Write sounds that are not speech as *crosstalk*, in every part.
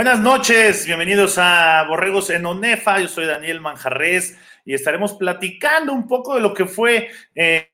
Buenas noches, bienvenidos a Borregos en Onefa. Yo soy Daniel Manjarres y estaremos platicando un poco de lo que fue eh,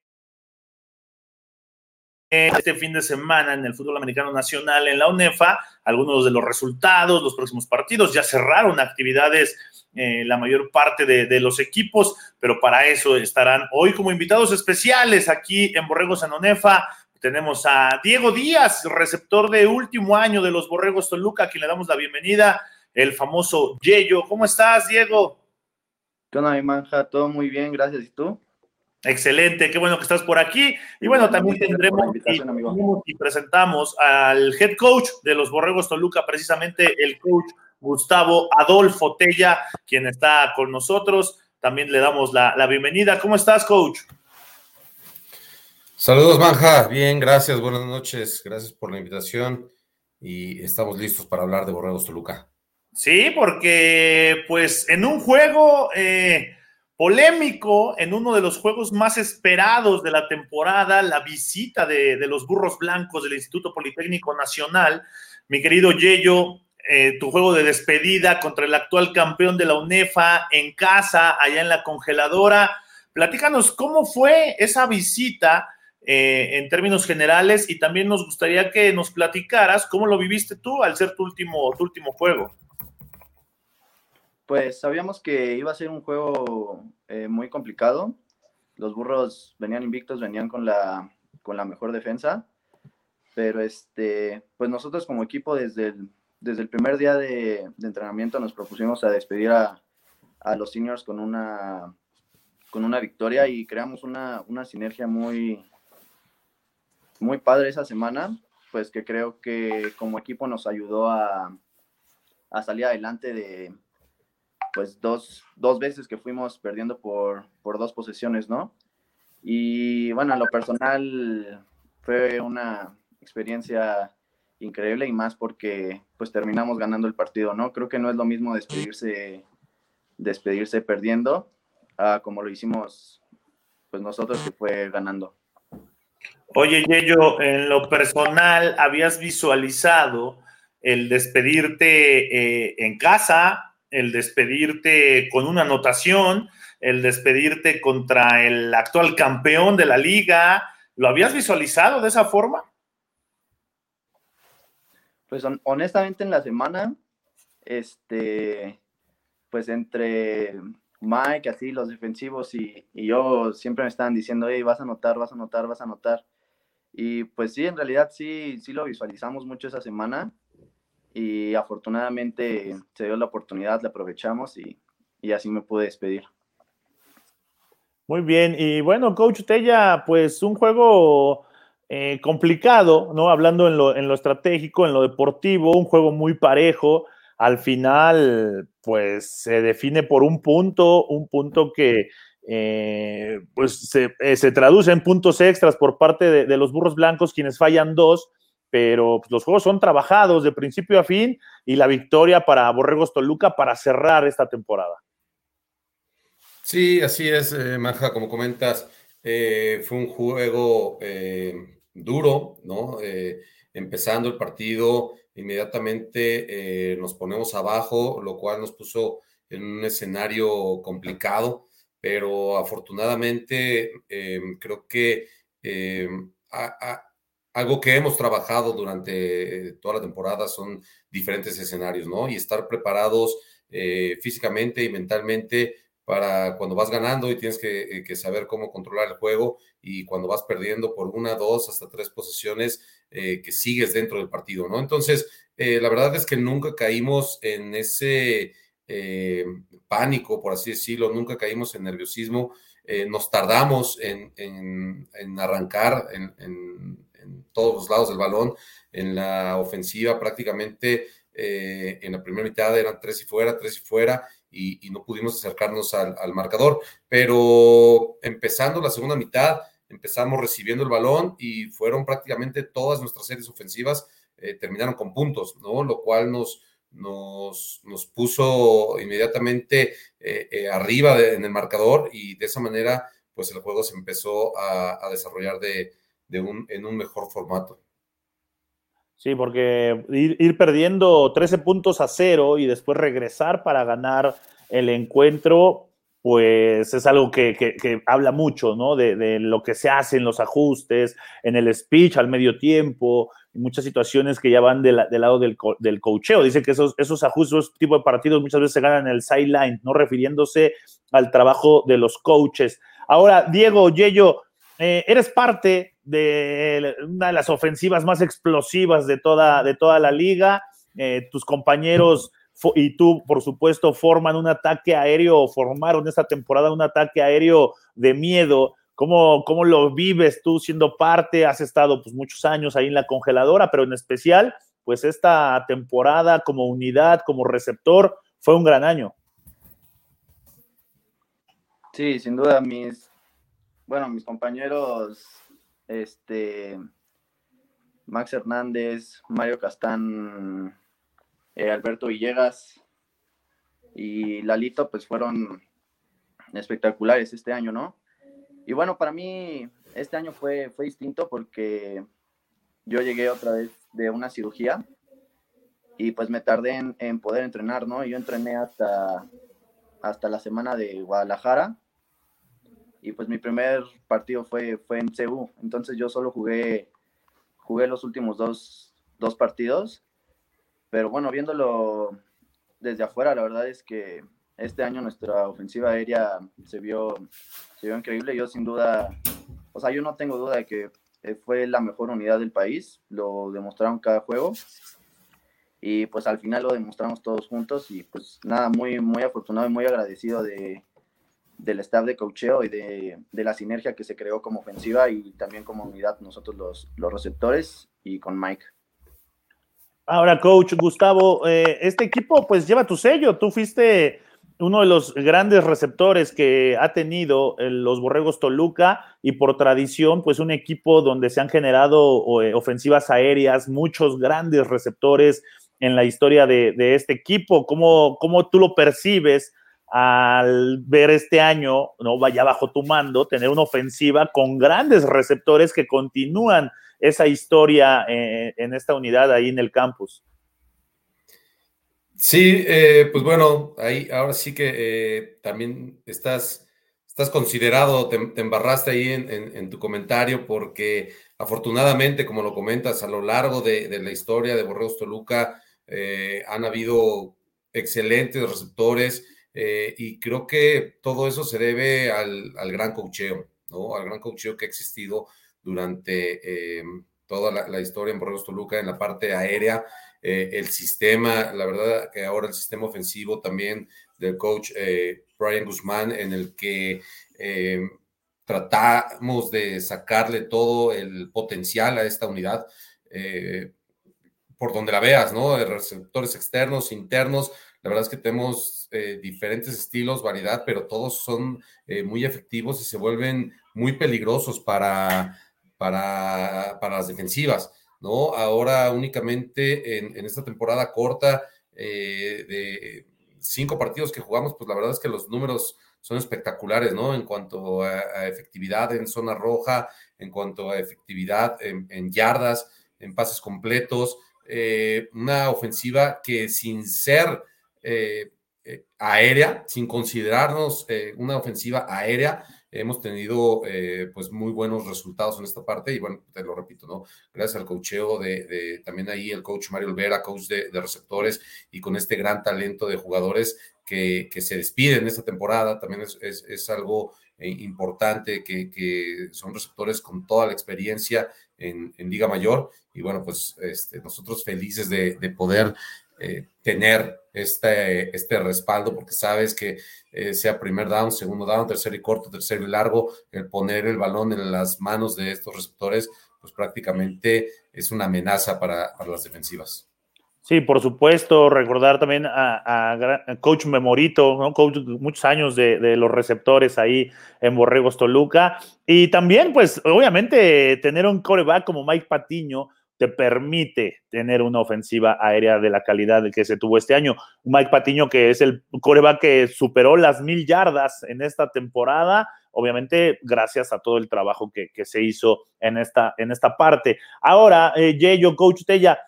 este fin de semana en el fútbol americano nacional en la UNEFA, algunos de los resultados, los próximos partidos, ya cerraron actividades eh, la mayor parte de, los equipos, pero para eso estarán hoy como invitados especiales aquí en Borregos en Onefa. Tenemos a Diego Díaz, receptor de último año de los Borregos Toluca, a quien le damos la bienvenida, el famoso Yello. ¿Cómo estás, Diego? ¿Qué onda, mi manja? Todo muy bien, gracias. ¿Y tú? Excelente, qué bueno que estás por aquí. Y bueno, también tendremos y, presentamos al head coach de los Borregos Toluca, precisamente el coach Gustavo Adolfo Tella, quien está con nosotros. También le damos la, bienvenida. ¿Cómo estás, coach? Saludos, Manja. Bien, gracias. Buenas noches. Gracias por la invitación y estamos listos para hablar de Borregos Toluca. Sí, porque pues en un juego eh, polémico, en uno de los juegos más esperados de la temporada, la visita de, de los burros blancos del Instituto Politécnico Nacional, mi querido Yello, eh, tu juego de despedida contra el actual campeón de la UNEFA en casa, allá en la congeladora. Platícanos cómo fue esa visita eh, en términos generales y también nos gustaría que nos platicaras cómo lo viviste tú al ser tu último, tu último juego. Pues sabíamos que iba a ser un juego eh, muy complicado. Los burros venían invictos, venían con la, con la mejor defensa. Pero este, pues nosotros como equipo desde el, desde el primer día de, entrenamiento nos propusimos a despedir a, los seniors con una, con una victoria y creamos una, sinergia muy, muy padre esa semana, pues que creo que como equipo nos ayudó a, salir adelante de pues dos, dos, veces que fuimos perdiendo por, por dos posesiones, ¿no? Y bueno, a lo personal fue una experiencia increíble y más porque pues terminamos ganando el partido, ¿no? Creo que no es lo mismo despedirse, despedirse perdiendo como lo hicimos pues nosotros que fue ganando. Oye, Yello, en lo personal, ¿habías visualizado el despedirte eh, en casa, el despedirte con una anotación, el despedirte contra el actual campeón de la liga? ¿Lo habías visualizado de esa forma? Pues honestamente en la semana, este, pues entre Mike, así los defensivos y, yo siempre me estaban diciendo, hey, vas a anotar, vas a anotar, vas a anotar. Y pues sí, en realidad sí, sí lo visualizamos mucho esa semana y afortunadamente se dio la oportunidad, la aprovechamos y, y así me pude despedir. Muy bien, y bueno, Coach Tella, pues un juego eh, complicado, ¿no? Hablando en lo, en lo estratégico, en lo deportivo, un juego muy parejo. Al final, pues se define por un punto, un punto que eh, pues eh, se, traduce en puntos extras por parte de, los burros blancos, quienes fallan dos, pero pues, los juegos son trabajados de principio a fin y la victoria para Borregos Toluca para cerrar esta temporada. Sí, así es, Maja, como comentas, fue un juego duro, ¿no? Eh, empezando el partido, inmediatamente eh, nos ponemos abajo, lo cual nos puso en un escenario complicado, pero afortunadamente eh, creo que algo que hemos trabajado durante toda la temporada son diferentes escenarios, ¿no? Y estar preparados físicamente y mentalmente para cuando vas ganando y tienes que, que, saber cómo controlar el juego y cuando vas perdiendo por una, dos, hasta tres posesiones, eh, que sigues dentro del partido, ¿no? Entonces, eh, la verdad es que nunca caímos en ese eh, pánico, por así decirlo, nunca caímos en nerviosismo, nos tardamos en, en, arrancar en, en, todos los lados del balón, en la ofensiva prácticamente en la primera mitad eran tres y fuera, tres y fuera, y, no pudimos acercarnos al, al, marcador. Pero empezando la segunda mitad, empezamos recibiendo el balón y fueron prácticamente todas nuestras series ofensivas eh, terminaron con puntos, ¿no? Lo cual nos, nos, nos puso inmediatamente eh, eh, arriba en el marcador y de esa manera, pues el juego se empezó a, desarrollar de, un, en un mejor formato. Sí, porque ir, perdiendo 13 puntos a cero y después regresar para ganar el encuentro, pues es algo que, habla mucho, ¿no? De, lo que se hace en los ajustes, en el speech al medio tiempo, muchas situaciones que ya van del lado del, del coacheo. Dice que esos, esos ajustes, esos tipos de partidos muchas veces se ganan en el sideline, no refiriéndose al trabajo de los coaches. Ahora, Diego, Yello, eh, eres parte de una de las ofensivas más explosivas de toda, de toda la liga. Eh, tus compañeros y tú, por supuesto, forman un ataque aéreo, formaron esta temporada un ataque aéreo de miedo. ¿Cómo, ¿Cómo, lo vives tú siendo parte? Has estado pues, muchos años ahí en la congeladora, pero en especial, pues esta temporada como unidad, como receptor, fue un gran año. Sí, sin duda, mis, bueno, mis compañeros, este, Max Hernández, Mario Castán, eh, Alberto Villegas y Lalito, pues fueron espectaculares este año, ¿no? Y bueno, para mí este año fue, fue distinto porque yo llegué otra vez de una cirugía y pues me tardé en, poder entrenar, ¿no? Yo entrené hasta, hasta la semana de Guadalajara y pues mi primer partido fue, fue en CU, entonces yo solo jugué, jugué los últimos dos, dos partidos, pero bueno, viéndolo desde afuera, la verdad es que este año nuestra ofensiva aérea se vio, se vio increíble, yo sin duda, o sea, yo no tengo duda de que fue la mejor unidad del país, lo demostraron cada juego. Y pues al final lo demostramos todos juntos. Y pues nada, muy, muy afortunado y muy agradecido de, del staff de cocheo y de, la sinergia que se creó como ofensiva y también como unidad nosotros los, los receptores y con Mike. Ahora, coach Gustavo, eh, este equipo pues lleva tu sello, tú fuiste uno de los grandes receptores que ha tenido los Borregos Toluca y por tradición, pues un equipo donde se han generado eh, ofensivas aéreas, muchos grandes receptores en la historia de, este equipo. ¿Cómo, ¿Cómo, tú lo percibes al ver este año, no vaya bajo tu mando, tener una ofensiva con grandes receptores que continúan esa historia eh, en esta unidad ahí en el campus. Sí, eh, pues bueno, ahí ahora sí que eh, también estás, estás considerado, te, embarraste ahí en, tu comentario porque afortunadamente, como lo comentas, a lo largo de, la historia de Borreos Toluca han habido excelentes receptores, eh, y creo que todo eso se debe al, gran cocheo, ¿no? Al gran cocheo que ha existido durante eh, toda la, historia en Borregos Toluca, en la parte aérea, eh, el sistema, la verdad que ahora el sistema ofensivo también del coach Brian Guzmán, en el que tratamos de sacarle todo el potencial a esta unidad por donde la veas, ¿no? Receptores externos, internos, la verdad es que tenemos eh, diferentes estilos, variedad, pero todos son eh, muy efectivos y se vuelven muy peligrosos para, para, las defensivas, ¿no? Ahora únicamente en, esta temporada corta eh, de cinco partidos que jugamos, pues la verdad es que los números son espectaculares, ¿no? En cuanto a, efectividad en zona roja, en cuanto a efectividad en, yardas, en pases completos, una ofensiva que sin ser eh, eh, aérea, sin considerarnos eh, una ofensiva aérea, hemos tenido pues muy buenos resultados en esta parte y bueno, te lo repito, ¿no? Gracias al coacheo de, también ahí el coach Mario Olvera, coach de, receptores y con este gran talento de jugadores que, se despiden esta temporada, también es, algo importante que, son receptores con toda la experiencia en, Liga Mayor y bueno, pues este, nosotros felices de, poder tener este, este respaldo, porque sabes que eh, sea primer down, segundo down, tercer y corto, tercer y largo, el poner el balón en las manos de estos receptores, pues prácticamente es una amenaza para, las defensivas. Sí, por supuesto, recordar también a, Coach Memorito, ¿no? Coach muchos años de, de, los receptores ahí en Borregos Toluca. Y también, pues, obviamente, tener un coreback como Mike Patiño, te permite tener una ofensiva aérea de la calidad que se tuvo este año. Mike Patiño, que es el coreback que superó las mil yardas en esta temporada, obviamente gracias a todo el trabajo que, se hizo en esta, en esta parte. Ahora, eh, Yeyo, Coach Tella,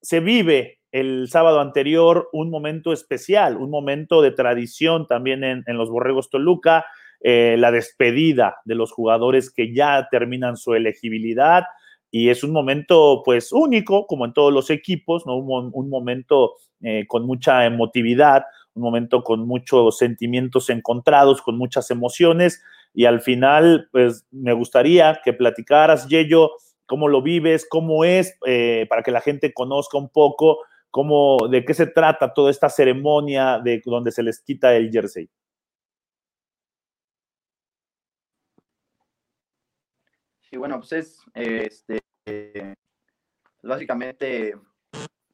se vive el sábado anterior un momento especial, un momento de tradición también en, los Borregos Toluca, eh, la despedida de los jugadores que ya terminan su elegibilidad y es un momento pues único, como en todos los equipos, ¿no? un, momento eh, con mucha emotividad, un momento con muchos sentimientos encontrados, con muchas emociones y al final pues me gustaría que platicaras, Yello, cómo lo vives, cómo es, eh, para que la gente conozca un poco cómo, de qué se trata toda esta ceremonia de donde se les quita el jersey. Sí, bueno, pues es, este, básicamente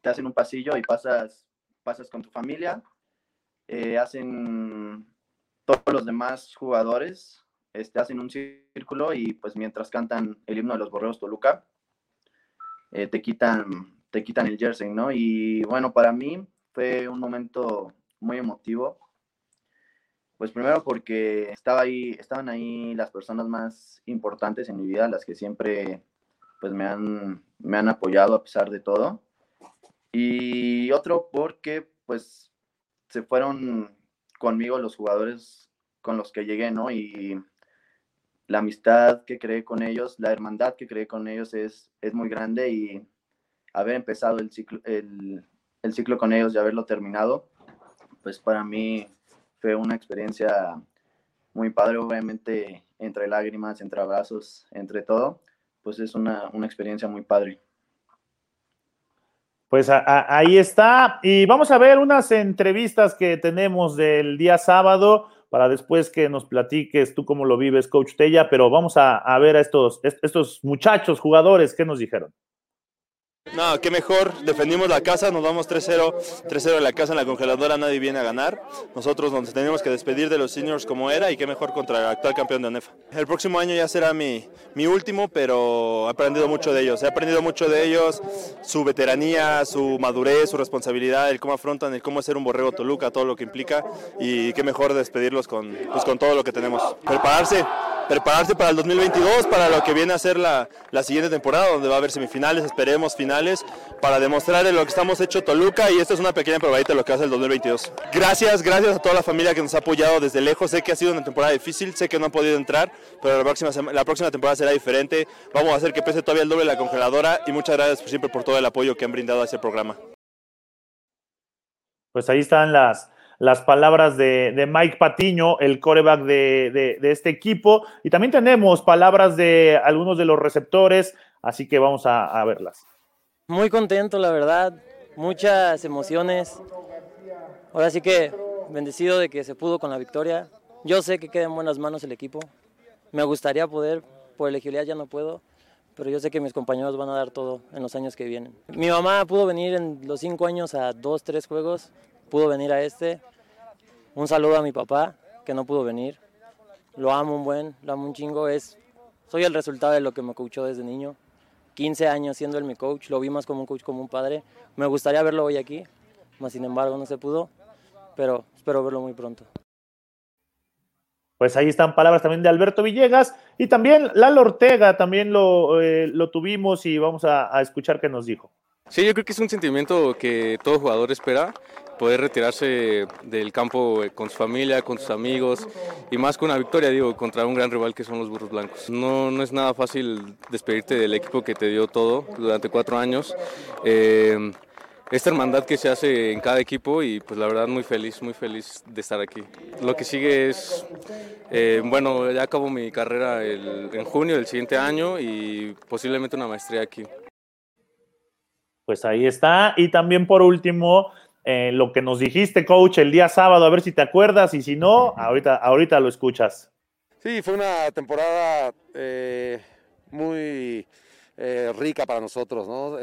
te hacen un pasillo y pasas, pasas con tu familia, eh, hacen todos los demás jugadores, este, hacen un círculo y pues mientras cantan el himno de los Borreos Toluca, eh, te quitan te quitan el jersey, ¿no? Y bueno, para mí fue un momento muy emotivo. Pues primero porque estaba ahí, estaban ahí las personas más importantes en mi vida, las que siempre pues me han, me han apoyado a pesar de todo. Y otro porque pues se fueron conmigo los jugadores con los que llegué, ¿no? Y la amistad que creé con ellos, la hermandad que creé con ellos es, es muy grande y haber empezado el ciclo, el, ciclo con ellos y haberlo terminado, pues para mí fue una experiencia muy padre, obviamente entre lágrimas, entre abrazos, entre todo, pues es una, experiencia muy padre. Pues ahí está. Y vamos a ver unas entrevistas que tenemos del día sábado para después que nos platiques tú cómo lo vives, Coach Tella, pero vamos a, a ver a estos, estos muchachos, jugadores, ¿qué nos dijeron? No, qué mejor, defendimos la casa, nos vamos 3-0, 3-0 en la casa, en la congeladora, nadie viene a ganar. Nosotros nos tenemos que despedir de los seniors como era y qué mejor contra el actual campeón de ONEFA. El próximo año ya será mi, mi último, pero he aprendido mucho de ellos. He aprendido mucho de ellos, su veteranía, su madurez, su responsabilidad, el cómo afrontan, el cómo ser un borrego Toluca, todo lo que implica y qué mejor despedirlos con, pues, con todo lo que tenemos. Prepararse, prepararse para el 2022, para lo que viene a ser la, la, siguiente temporada, donde va a haber semifinales, esperemos finales, para demostrar lo que estamos hecho Toluca y esto es una pequeña probadita de lo que ser el 2022. Gracias, gracias a toda la familia que nos ha apoyado desde lejos. Sé que ha sido una temporada difícil, sé que no han podido entrar, pero la próxima, la próxima temporada será diferente. Vamos a hacer que pese todavía el doble la congeladora y muchas gracias siempre por todo el apoyo que han brindado a este programa. Pues ahí están las, las palabras de, Mike Patiño, el coreback de, este equipo. Y también tenemos palabras de algunos de los receptores, así que vamos a, verlas. Muy contento, la verdad, muchas emociones. Ahora sí que bendecido de que se pudo con la victoria. Yo sé que queda en buenas manos el equipo. Me gustaría poder, por elegibilidad ya no puedo, pero yo sé que mis compañeros van a dar todo en los años que vienen. Mi mamá pudo venir en los cinco años a dos, tres juegos pudo venir a este. Un saludo a mi papá, que no pudo venir. Lo amo un buen, lo amo un chingo. Es, soy el resultado de lo que me coachó desde niño. 15 años siendo él mi coach, lo vi más como un coach, como un padre. Me gustaría verlo hoy aquí, más sin embargo no se pudo, pero espero verlo muy pronto. Pues ahí están palabras también de Alberto Villegas y también Lalo Ortega, también lo, eh, lo tuvimos y vamos a, a escuchar qué nos dijo. Sí, yo creo que es un sentimiento que todo jugador espera, poder retirarse del campo eh, con su familia, con sus amigos y más con una victoria, digo, contra un gran rival que son los Burros Blancos. No, no es nada fácil despedirte del equipo que te dio todo durante cuatro años. Eh, esta hermandad que se hace en cada equipo y pues la verdad muy feliz, muy feliz de estar aquí. Lo que sigue es, eh, bueno, ya acabo mi carrera en junio del siguiente año y posiblemente una maestría aquí. Pues ahí está. Y también por último, eh, lo que nos dijiste, coach, el día sábado, a ver si te acuerdas y si no, ahorita, ahorita lo escuchas. Sí, fue una temporada eh, muy eh, rica para nosotros, ¿no?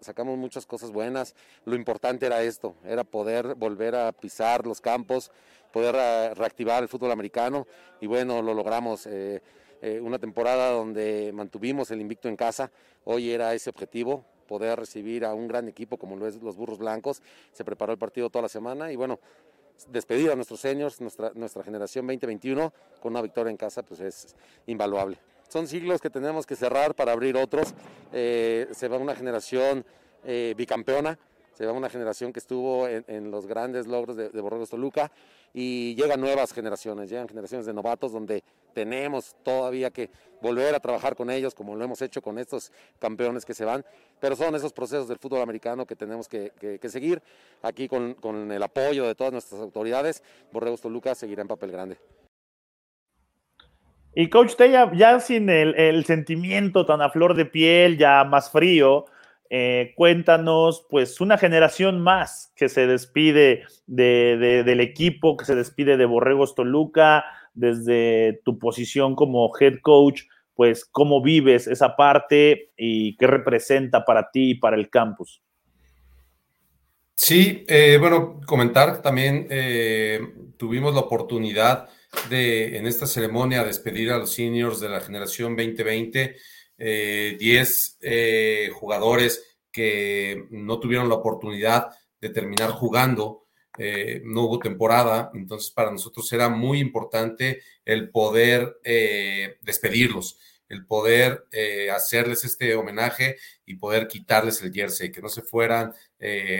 Sacamos muchas cosas buenas. Lo importante era esto, era poder volver a pisar los campos, poder reactivar el fútbol americano y bueno, lo logramos. una temporada donde mantuvimos el invicto en casa, hoy era ese objetivo, poder recibir a un gran equipo como lo es los Burros Blancos. Se preparó el partido toda la semana y bueno, despedir a nuestros seniors, nuestra, nuestra generación 2021 con una victoria en casa, pues es invaluable. Son siglos que tenemos que cerrar para abrir otros. Eh, se va una generación eh, bicampeona, se va una generación que estuvo en, los grandes logros de, de Borregos Toluca y llegan nuevas generaciones, llegan generaciones de novatos donde tenemos todavía que volver a trabajar con ellos como lo hemos hecho con estos campeones que se van, pero son esos procesos del fútbol americano que tenemos que, seguir aquí con, con, el apoyo de todas nuestras autoridades. Borregos Toluca seguirá en papel grande. Y coach Tella, ya sin el, el, sentimiento tan a flor de piel, ya más frío, eh, cuéntanos, pues, una generación más que se despide de, del equipo, que se despide de Borregos Toluca, desde tu posición como head coach, pues, cómo vives esa parte y qué representa para ti y para el campus. Sí, eh, bueno, comentar también, eh, tuvimos la oportunidad de, en esta ceremonia, despedir a los seniors de la generación 2020 10 eh, eh, jugadores que no tuvieron la oportunidad de terminar jugando. Eh, no hubo temporada, entonces para nosotros era muy importante el poder despedirlos, el poder hacerles este homenaje y poder quitarles el jersey, que no se fueran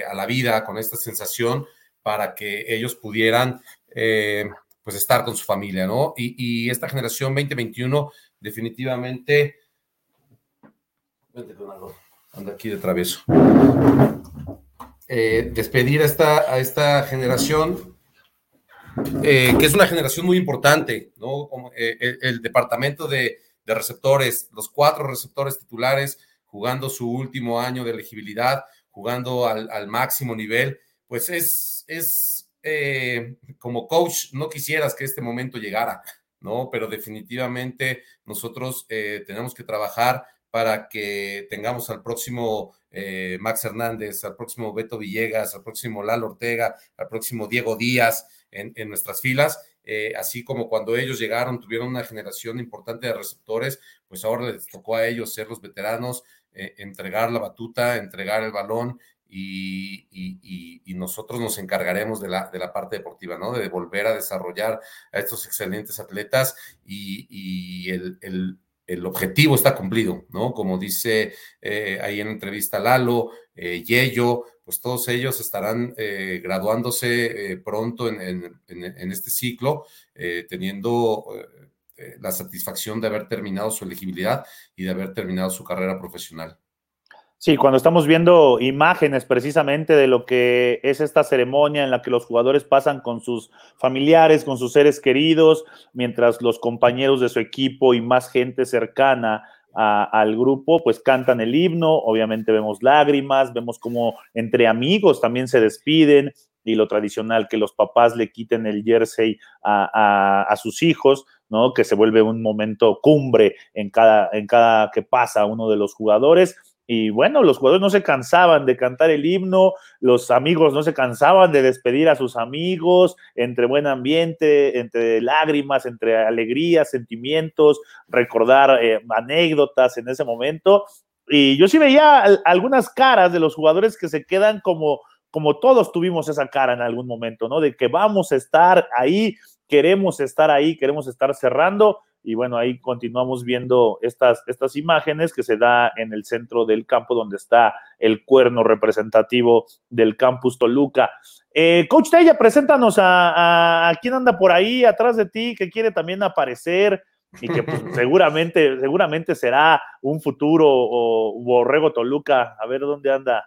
a la vida con esta sensación para que ellos pudieran pues estar con su familia, ¿no? Y, y esta generación 2021 definitivamente anda aquí de travieso. Eh, despedir a esta, a esta generación, eh, que es una generación muy importante, ¿no? Eh, el, departamento de, receptores, los cuatro receptores titulares, jugando su último año de elegibilidad, jugando al, máximo nivel, pues es, es como coach, no quisieras que este momento llegara, ¿no? Pero definitivamente nosotros tenemos que trabajar para que tengamos al próximo eh, Max Hernández, al próximo Beto Villegas, al próximo Lalo Ortega, al próximo Diego Díaz en, nuestras filas. Eh, así como cuando ellos llegaron, tuvieron una generación importante de receptores, pues ahora les tocó a ellos ser los veteranos, eh, entregar la batuta, entregar el balón y, nosotros nos encargaremos de la, de la, parte deportiva, ¿no? De volver a desarrollar a estos excelentes atletas y, el, el objetivo está cumplido, ¿no? Como dice eh, ahí en entrevista Lalo, eh, Yello, pues todos ellos estarán eh, graduándose eh, pronto en, este ciclo, teniendo la satisfacción de haber terminado su elegibilidad y de haber terminado su carrera profesional. Sí, cuando estamos viendo imágenes precisamente de lo que es esta ceremonia en la que los jugadores pasan con sus familiares, con sus seres queridos, mientras los compañeros de su equipo y más gente cercana al grupo, pues cantan el himno, obviamente vemos lágrimas, vemos como entre amigos también se despiden y lo tradicional que los papás le quiten el jersey a, a sus hijos, ¿no? Que se vuelve un momento cumbre en cada, en cada que pasa uno de los jugadores y bueno, los jugadores no se cansaban de cantar el himno, los amigos no se cansaban de despedir a sus amigos, entre buen ambiente, entre lágrimas, entre alegrías, sentimientos, recordar eh, anécdotas en ese momento. Y yo sí veía algunas caras de los jugadores que se quedan como, como todos tuvimos esa cara en algún momento, ¿no? De que vamos a estar ahí, queremos estar ahí, queremos estar cerrando y bueno, ahí continuamos viendo estas, estas imágenes que se da en el centro del campo donde está el cuerno representativo del campus Toluca. Eh, Coach Tella, preséntanos a, a, quién anda por ahí atrás de ti que quiere también aparecer y que pues, *laughs* seguramente, seguramente será un futuro o Borrego Toluca. A ver dónde anda.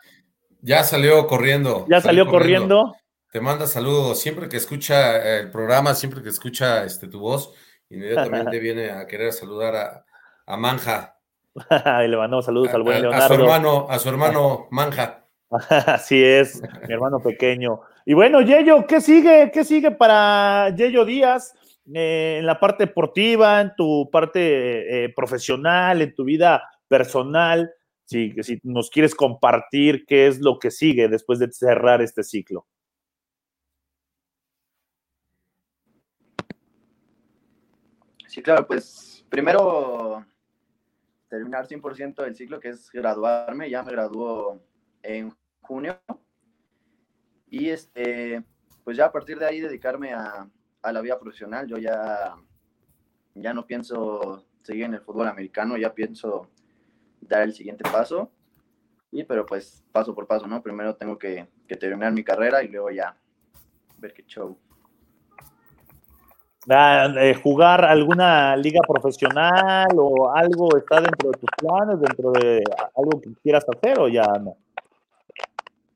Ya salió corriendo. Ya salió, corriendo. Te manda saludos. Siempre que escucha el programa, siempre que escucha este, tu voz, Inmediatamente *laughs* viene a querer saludar a, a Manja. *laughs* y le mandamos saludos al buen Leonardo. A su hermano, a su hermano *laughs* Manja. Así es, mi hermano pequeño. Y bueno, Yello, ¿qué sigue? ¿Qué sigue para Yello Díaz eh, en la parte deportiva, en tu parte eh, profesional, en tu vida personal? Si, si nos quieres compartir qué es lo que sigue después de cerrar este ciclo. Sí, claro, pues primero terminar 100% del ciclo, que es graduarme. Ya me graduó en junio. Y este, pues ya a partir de ahí dedicarme a, a la vida profesional. Yo ya, ya no pienso seguir en el fútbol americano, ya pienso dar el siguiente paso. Y pero pues paso por paso, ¿no? Primero tengo que, que terminar mi carrera y luego ya ver qué show. Eh, ¿Jugar alguna liga profesional o algo está dentro de tus planes, dentro de algo que quieras hacer o ya no?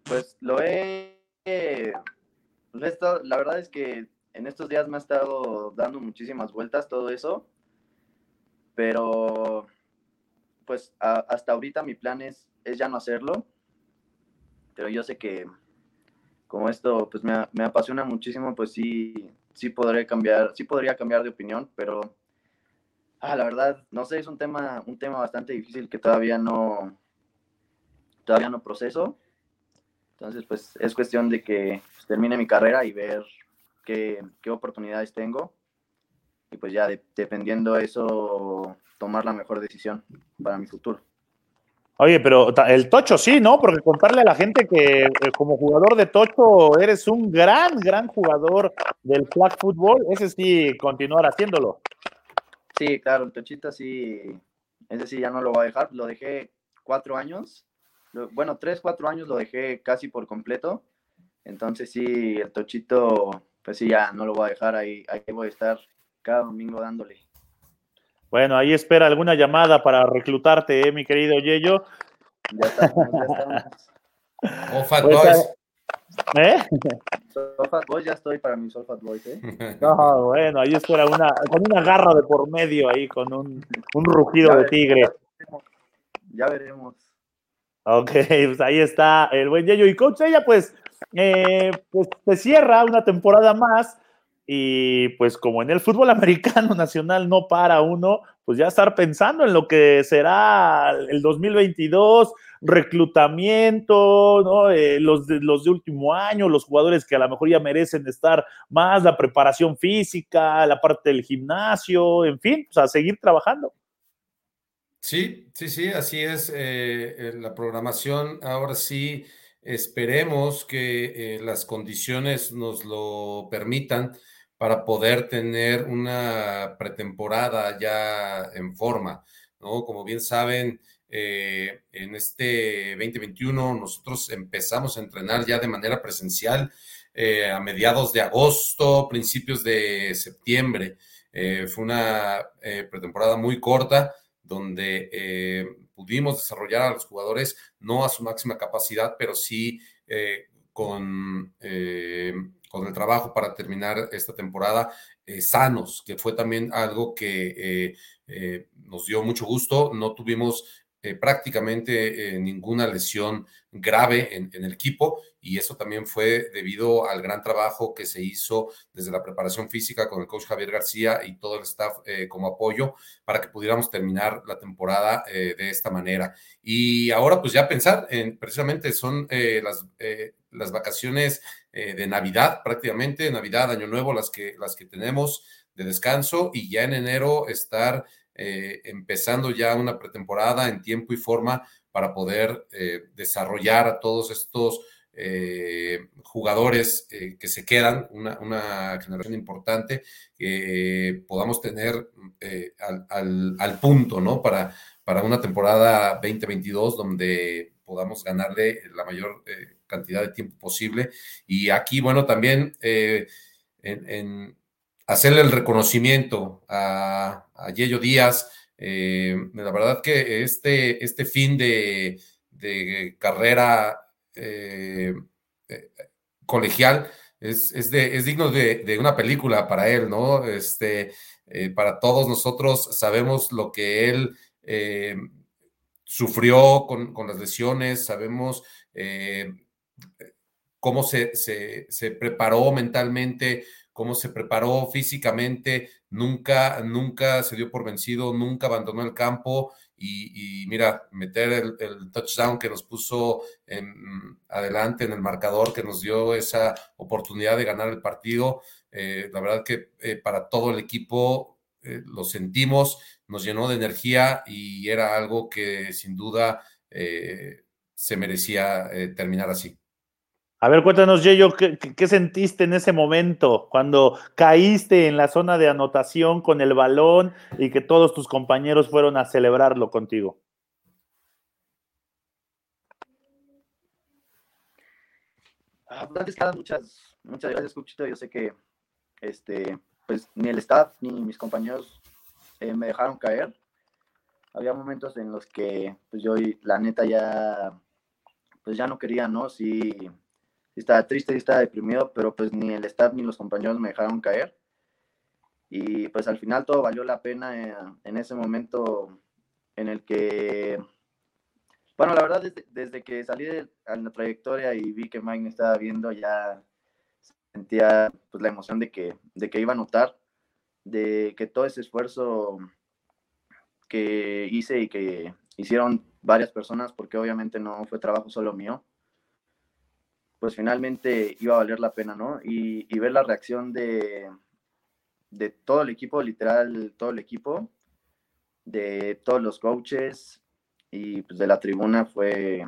Pues lo he, la verdad es que en estos días me ha estado dando muchísimas vueltas todo eso, pero pues hasta ahorita mi plan es, es, ya no hacerlo, pero yo sé que como esto pues me, me apasiona muchísimo, pues sí, sí podré cambiar, sí podría cambiar de opinión, pero ah, la verdad, no sé, es un tema, un tema bastante difícil que todavía no, todavía no proceso. Entonces, pues es cuestión de que pues, termine mi carrera y ver qué, qué oportunidades tengo. Y pues ya dependiendo de eso, tomar la mejor decisión para mi futuro. Oye, pero el Tocho sí, ¿no? Porque contarle a la gente que eh, como jugador de Tocho eres un gran, gran jugador del flag football, ese sí, continuar haciéndolo. Sí, claro, el Tochita sí, ese sí ya no lo voy a dejar, lo dejé cuatro años, bueno, tres, cuatro años lo dejé casi por completo, entonces sí, el Tochito, pues sí, ya no lo voy a dejar, ahí, ahí voy a estar cada domingo dándole. Bueno, ahí espera alguna llamada para reclutarte, ¿eh, mi querido Yello. Ya estamos, ya estamos. *laughs* Oh, Fat pues, Boys. ¿Eh? Fat Boys, ya estoy para mis Fat Boys, ¿eh? *laughs* No, bueno, ahí espera una, con una garra de por medio ahí, con un, un rugido de tigre. Ya veremos. Ok, pues ahí está el buen Yello. Y coach, ella pues, eh, pues se cierra una temporada más y pues como en el fútbol *laughs* americano nacional no para uno, pues ya estar pensando en lo que será el 2022, reclutamiento, ¿no? Eh, los, de, los de último año, los jugadores que a lo mejor ya merecen estar más, la preparación física, la parte del gimnasio, en fin, pues a seguir trabajando. Sí, sí, sí, así es. Eh, la programación ahora sí, esperemos que eh, las condiciones nos lo permitan para poder tener una pretemporada ya en forma, ¿no? Como bien saben, eh, en este 2021 nosotros empezamos a entrenar ya de manera presencial eh, a mediados de agosto, principios de septiembre. Eh, fue una pretemporada muy corta donde pudimos desarrollar a los jugadores no a su máxima capacidad, pero sí con con el trabajo para terminar esta temporada eh, sanos, que fue también algo que eh, eh, nos dio mucho gusto. No tuvimos prácticamente ninguna lesión grave en, el equipo y eso también fue debido al gran trabajo que se hizo desde la preparación física con el coach Javier García y todo el staff como apoyo para que pudiéramos terminar la temporada de esta manera. Y ahora pues ya pensar en precisamente son las, las vacaciones eh, de Navidad prácticamente, Navidad, Año Nuevo, las que, las que tenemos de descanso y ya en enero estar eh, empezando ya una pretemporada en tiempo y forma para poder eh, desarrollar a todos estos jugadores que se quedan, una, una generación importante, que podamos tener al, al, punto, ¿no? Para, para una temporada 2022 donde podamos ganarle la mayor eh, cantidad de tiempo posible. Y aquí, bueno, también eh, en, hacerle el reconocimiento a, Yello Díaz. Eh, la verdad que este, este fin de, carrera colegial es, es, digno de, una película para él, ¿no? Este, para todos nosotros sabemos lo que él sufrió con, las lesiones, sabemos eh, cómo se, preparó mentalmente, cómo se preparó físicamente, nunca, nunca se dio por vencido, nunca abandonó el campo y, mira, meter el, touchdown que nos puso en, adelante en el marcador, que nos dio esa oportunidad de ganar el partido, eh, la verdad que eh, para todo el equipo lo sentimos nos llenó de energía y era algo que sin duda eh, se merecía eh, terminar así. A ver, cuéntanos, Yeyo, ¿qué, ¿qué, sentiste en ese momento cuando caíste en la zona de anotación con el balón y que todos tus compañeros fueron a celebrarlo contigo? Ah, pues, antes que muchas, muchas gracias, Cuchito. Yo sé que este, pues, ni el staff ni mis compañeros eh, me dejaron caer. Había momentos en los que pues, yo, la neta, ya, pues, ya no quería, ¿no? Sí, estaba triste, sí estaba deprimido, pero pues ni el staff ni los compañeros me dejaron caer. Y pues al final todo valió la pena en, ese momento en el que, bueno, la verdad desde, que salí de la trayectoria y vi que Mike me estaba viendo, ya sentía pues la emoción de que, de que iba a notar, de que todo ese esfuerzo que hice y que hicieron varias personas, porque obviamente no fue trabajo solo mío, pues finalmente iba a valer la pena, ¿no? Y, ver la reacción de, de todo el equipo, literal, todo el equipo, de todos los coaches y pues de la tribuna fue,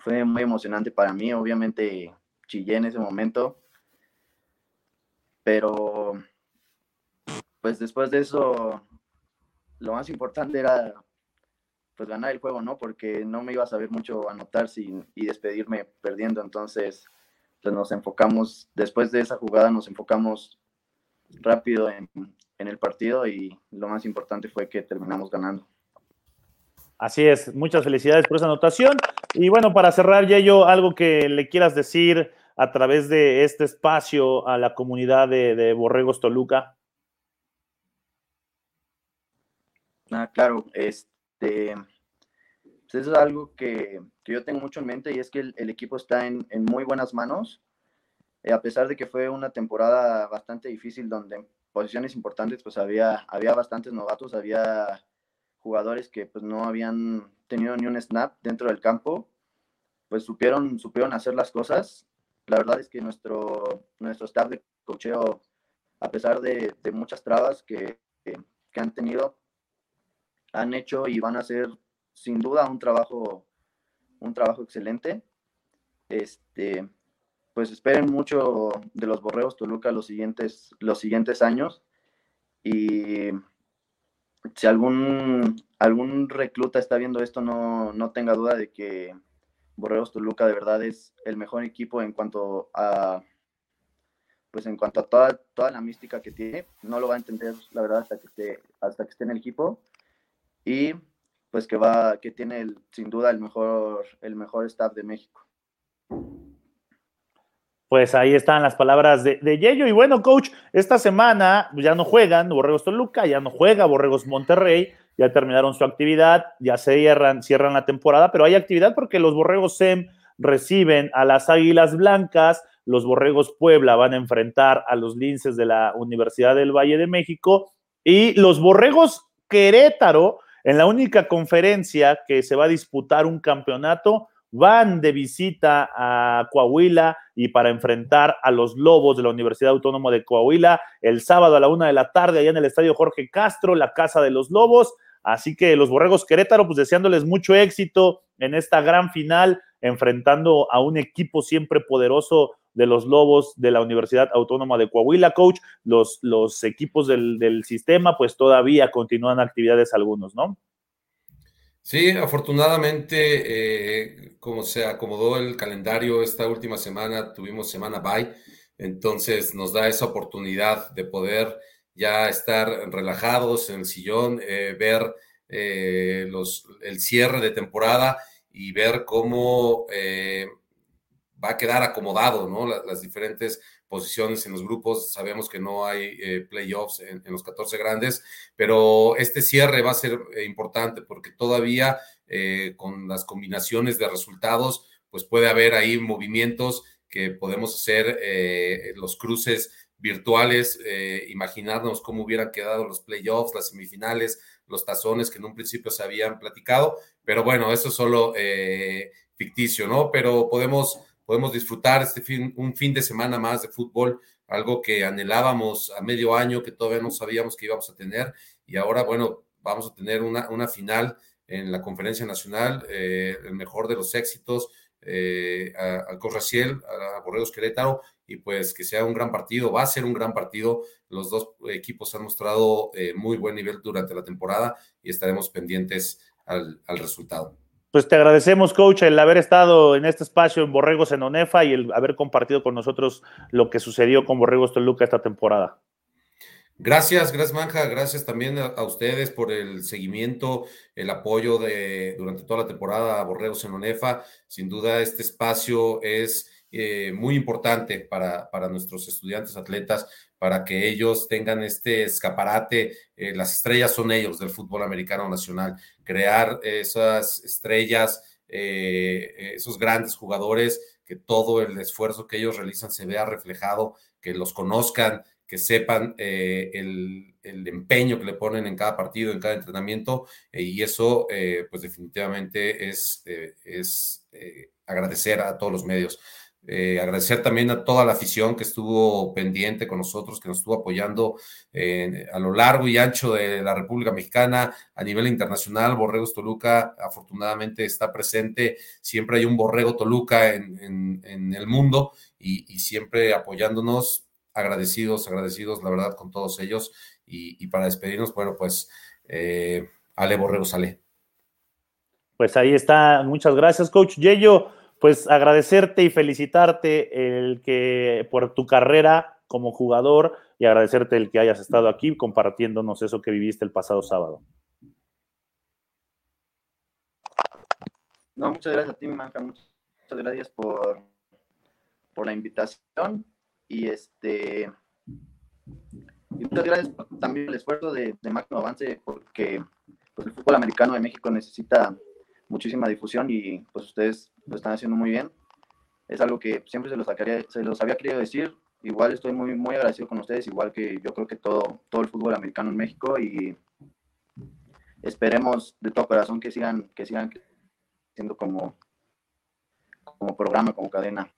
fue muy emocionante para mí. Obviamente chillé en ese momento, pero pues después de eso, lo más importante era pues ganar el juego, ¿no? Porque no me iba a saber mucho anotar sin, y despedirme perdiendo. Entonces, pues nos enfocamos, después de esa jugada nos enfocamos rápido en, en el partido y lo más importante fue que terminamos ganando. Así es, muchas felicidades por esa anotación. Y bueno, para cerrar, yo algo que le quieras decir a través de este espacio a la comunidad de, de Borregos Toluca. Ah, claro, este, pues, eso es algo que, yo tengo mucho en mente y es que el, equipo está en, muy buenas manos. Eh, a pesar de que fue una temporada bastante difícil donde en posiciones importantes pues había, había bastantes novatos, había jugadores que pues no habían tenido ni un snap dentro del campo, pues supieron, supieron hacer las cosas. La verdad es que nuestro, nuestro staff de cocheo, a pesar de, muchas trabas que, que han tenido, han hecho y van a hacer sin duda un trabajo, un trabajo excelente. Este, pues esperen mucho de los Borreos Toluca los siguientes, los siguientes años. Y si algún, algún recluta está viendo esto, no, no tenga duda de que Borreos Toluca de verdad es el mejor equipo en cuanto a pues en cuanto a toda, toda la mística que tiene, no lo va a entender la verdad hasta que esté, hasta que esté en el equipo, y pues que va, que tiene sin duda el mejor, el mejor staff de México. Pues ahí están las palabras de, de Yello. Y bueno, coach, esta semana ya no juegan Borregos Toluca, ya no juega Borregos Monterrey, ya terminaron su actividad, ya se cierran, cierran la temporada, pero hay actividad porque los Borregos SEM reciben a las Águilas Blancas, los Borregos Puebla van a enfrentar a los Linces de la Universidad del Valle de México y los Borregos Querétaro en la única conferencia que se va a disputar un campeonato, van de visita a Coahuila y para enfrentar a los Lobos de la Universidad Autónoma de Coahuila el sábado a la una de la tarde allá en el Estadio Jorge Castro, la casa de los Lobos. Así que los Borregos Querétaro, pues deseándoles mucho éxito en esta gran final, enfrentando a un equipo siempre poderoso de los Lobos de la Universidad Autónoma de Coahuila, coach. Los, los equipos del, sistema, pues todavía continúan actividades algunos, ¿no? Sí, afortunadamente, eh, como se acomodó el calendario esta última semana, tuvimos semana bye, entonces nos da esa oportunidad de poder ya estar relajados en el sillón, eh, ver eh, los, el cierre de temporada y ver cómo va a quedar acomodado, ¿no? Las, diferentes posiciones en los grupos. Sabemos que no hay eh, playoffs en, los 14 grandes, pero este cierre va a ser eh, importante porque todavía eh, con las combinaciones de resultados, pues puede haber ahí movimientos que podemos hacer los cruces virtuales, imaginarnos cómo hubieran quedado los playoffs, las semifinales, los tazones que en un principio se habían platicado, pero bueno, eso es solo ficticio, ¿no? Pero podemos podemos disfrutar este fin, un fin de semana más de fútbol, algo que anhelábamos a medio año, que todavía no sabíamos que íbamos a tener, y ahora, bueno, vamos a tener una, una final en la conferencia nacional, eh, el mejor de los éxitos, eh, al Corraciel, a Borregos Querétaro, y pues que sea un gran partido, va a ser un gran partido. Los dos equipos han mostrado eh, muy buen nivel durante la temporada y estaremos pendientes al, resultado. Pues te agradecemos, coach, el haber estado en este espacio en Borregos en Onefa y el haber compartido con nosotros lo que sucedió con Borregos Toluca esta temporada. Gracias, gracias Manja, gracias también a, ustedes por el seguimiento, el apoyo de durante toda la temporada a Borregos en Onefa. Sin duda este espacio es eh, muy importante para, para, nuestros estudiantes atletas, para que ellos tengan este escaparate. Eh, las estrellas son ellos del fútbol americano nacional. Crear esas estrellas, eh, esos grandes jugadores, que todo el esfuerzo que ellos realizan se vea reflejado, que los conozcan, que sepan eh, el, empeño que le ponen en cada partido, en cada entrenamiento, eh, y eso, pues definitivamente es, es agradecer a todos los medios. Agradecer también a toda la afición que estuvo pendiente con nosotros, que nos estuvo apoyando a lo largo y ancho de la República Mexicana, a nivel internacional. Borregos Toluca afortunadamente está presente, siempre hay un Borrego Toluca en, el mundo y, y siempre apoyándonos agradecidos, agradecidos, la verdad, con todos ellos. Y, para despedirnos, bueno, pues, eh, Ale Borrego sale. Pues ahí está, muchas gracias, coach Yello. Pues agradecerte y felicitarte el que por tu carrera como jugador y agradecerte el que hayas estado aquí compartiéndonos eso que viviste el pasado sábado. No, muchas gracias a ti, Manca, muchas gracias por, por la invitación y este y muchas gracias también el esfuerzo de, máximo avance porque pues, el fútbol americano de México necesita muchísima difusión y pues ustedes lo están haciendo muy bien. Es algo que siempre se los, se los había querido decir. Igual estoy muy, muy agradecido con ustedes, igual que yo creo que todo, todo el fútbol americano en México y esperemos de todo corazón que sigan, que sigan siendo como, como programa, como cadena.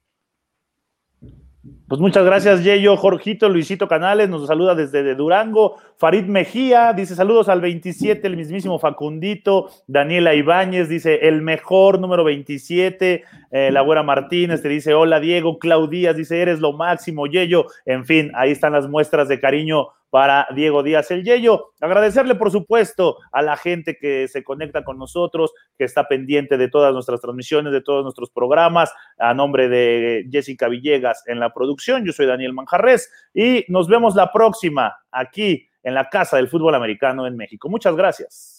Pues muchas gracias, Yeyo, Jorgito, Luisito Canales, nos saluda desde Durango, Farid Mejía, dice saludos al 27, el mismísimo Facundito, Daniela Ibáñez, dice el mejor número 27, eh, Laura Martínez, te dice hola Diego, Claudías, dice eres lo máximo, Yeyo, en fin, ahí están las muestras de cariño para Diego Díaz el Yello. Agradecerle, por supuesto, a la gente que se conecta con nosotros, que está pendiente de todas nuestras transmisiones, de todos nuestros programas. A nombre de Jessica Villegas en la producción, yo soy Daniel Manjarres y nos vemos la próxima aquí en la Casa del Fútbol Americano en México. Muchas gracias.